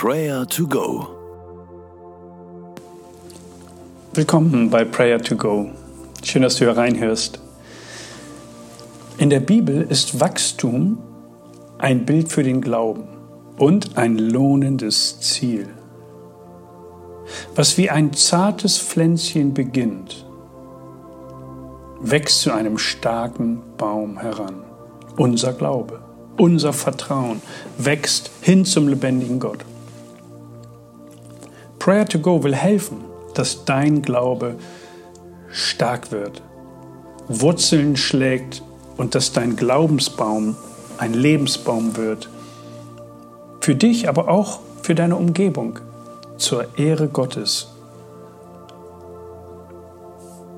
Prayer to Go. Willkommen bei Prayer to Go. Schön, dass du hier reinhörst. In der Bibel ist Wachstum ein Bild für den Glauben und ein lohnendes Ziel. Was wie ein zartes Pflänzchen beginnt, wächst zu einem starken Baum heran. Unser Glaube, unser Vertrauen wächst hin zum lebendigen Gott. Prayer to Go will helfen, dass dein Glaube stark wird, Wurzeln schlägt und dass dein Glaubensbaum ein Lebensbaum wird. Für dich, aber auch für deine Umgebung, zur Ehre Gottes.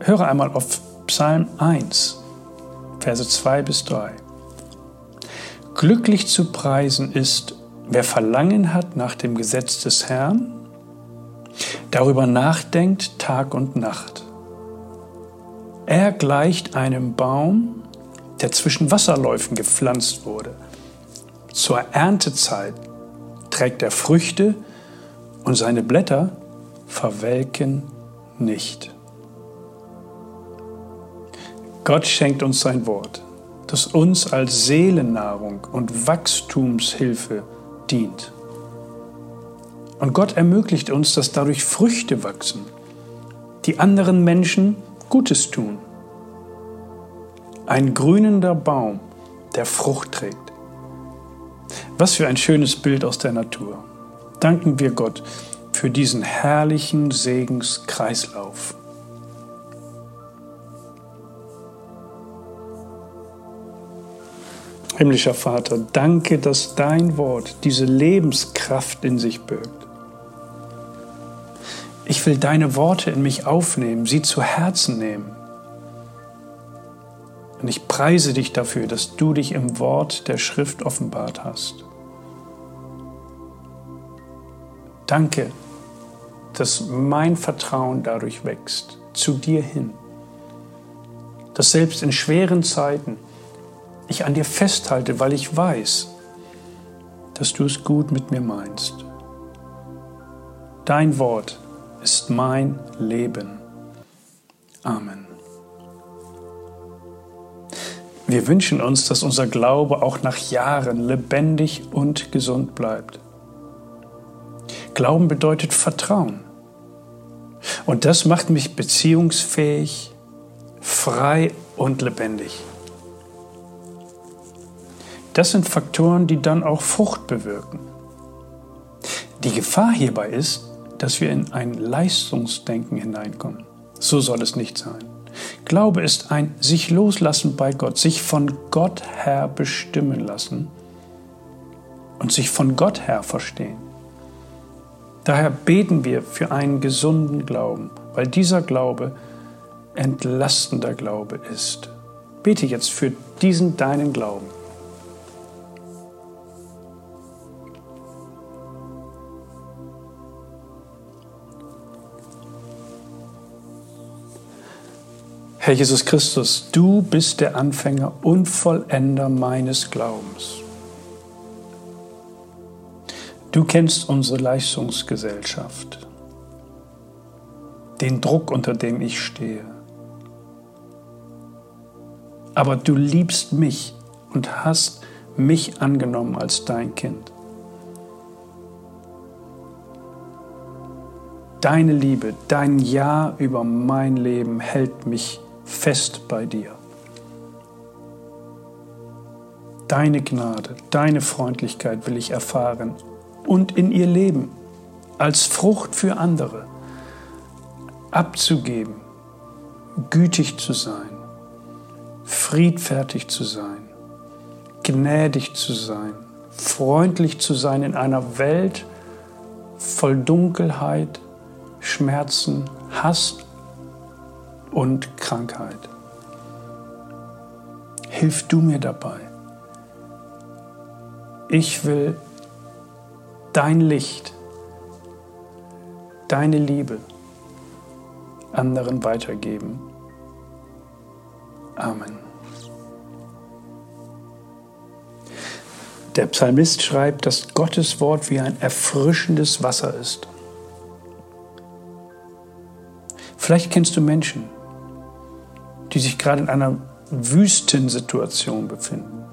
Höre einmal auf Psalm 1, Verse 2 bis 3. Glücklich zu preisen ist, wer Verlangen hat nach dem Gesetz des Herrn, darüber nachdenkt Tag und Nacht. Er gleicht einem Baum, der zwischen Wasserläufen gepflanzt wurde. Zur Erntezeit trägt er Früchte und seine Blätter verwelken nicht. Gott schenkt uns sein Wort, das uns als Seelennahrung und Wachstumshilfe dient. Und Gott ermöglicht uns, dass dadurch Früchte wachsen, die anderen Menschen Gutes tun. Ein grünender Baum, der Frucht trägt. Was für ein schönes Bild aus der Natur. Danken wir Gott für diesen herrlichen Segenskreislauf. Himmlischer Vater, danke, dass dein Wort diese Lebenskraft in sich birgt. Ich will deine Worte in mich aufnehmen, sie zu Herzen nehmen. Und ich preise dich dafür, dass du dich im Wort der Schrift offenbart hast. Danke, dass mein Vertrauen dadurch wächst, zu dir hin. Dass selbst in schweren Zeiten ich an dir festhalte, weil ich weiß, dass du es gut mit mir meinst. Dein Wort ist mein Leben. Amen. Wir wünschen uns, dass unser Glaube auch nach Jahren lebendig und gesund bleibt. Glauben bedeutet Vertrauen. Und das macht mich beziehungsfähig, frei und lebendig. Das sind Faktoren, die dann auch Frucht bewirken. Die Gefahr hierbei ist, dass wir in ein Leistungsdenken hineinkommen. So soll es nicht sein. Glaube ist ein sich loslassen bei Gott, sich von Gott her bestimmen lassen und sich von Gott her verstehen. Daher beten wir für einen gesunden Glauben, weil dieser Glaube entlastender Glaube ist. Bete jetzt für diesen deinen Glauben. Herr Jesus Christus, du bist der Anfänger und Vollender meines Glaubens. Du kennst unsere Leistungsgesellschaft, den Druck, unter dem ich stehe. Aber du liebst mich und hast mich angenommen als dein Kind. Deine Liebe, dein Ja über mein Leben hält mich fest bei dir. Deine Gnade, deine Freundlichkeit will ich erfahren und in ihr leben, als Frucht für andere, abzugeben, gütig zu sein, friedfertig zu sein, gnädig zu sein, freundlich zu sein in einer Welt voll Dunkelheit, Schmerzen, Hass und Krankheit. Hilf du mir dabei. Ich will dein Licht, deine Liebe anderen weitergeben. Amen. Der Psalmist schreibt, dass Gottes Wort wie ein erfrischendes Wasser ist. Vielleicht kennst du Menschen, die sich gerade in einer Wüstensituation befinden.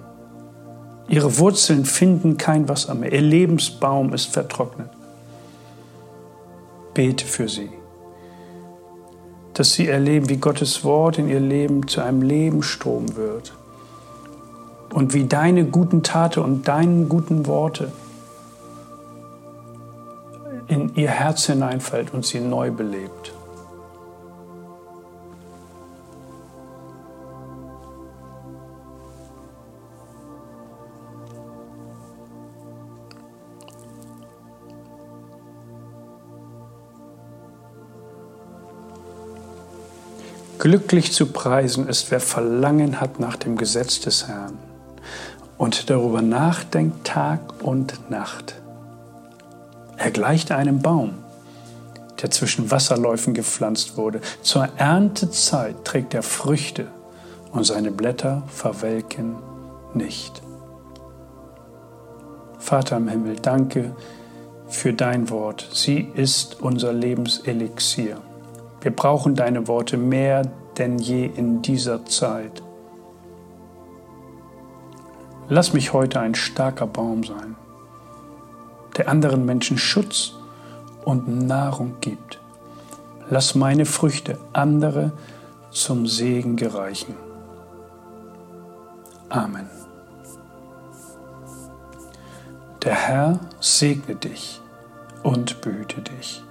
Ihre Wurzeln finden kein Wasser mehr. Ihr Lebensbaum ist vertrocknet. Bete für sie, dass sie erleben, wie Gottes Wort in ihr Leben zu einem Lebensstrom wird und wie deine guten Taten und deine guten Worte in ihr Herz hineinfällt und sie neu belebt. Glücklich zu preisen ist, wer Verlangen hat nach dem Gesetz des Herrn und darüber nachdenkt Tag und Nacht. Er gleicht einem Baum, der zwischen Wasserläufen gepflanzt wurde. Zur Erntezeit trägt er Früchte und seine Blätter verwelken nicht. Vater im Himmel, danke für dein Wort. Sie ist unser Lebenselixier. Wir brauchen deine Worte mehr denn je in dieser Zeit. Lass mich heute ein starker Baum sein, der anderen Menschen Schutz und Nahrung gibt. Lass meine Früchte andere zum Segen gereichen. Amen. Der Herr segne dich und behüte dich.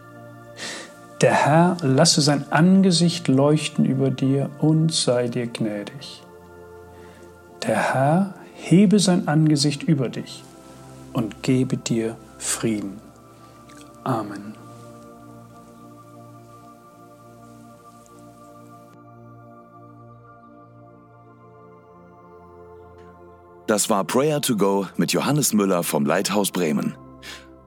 Der Herr lasse sein Angesicht leuchten über dir und sei dir gnädig. Der Herr hebe sein Angesicht über dich und gebe dir Frieden. Amen. Das war Prayer to Go mit Johannes Müller vom Leithaus Bremen.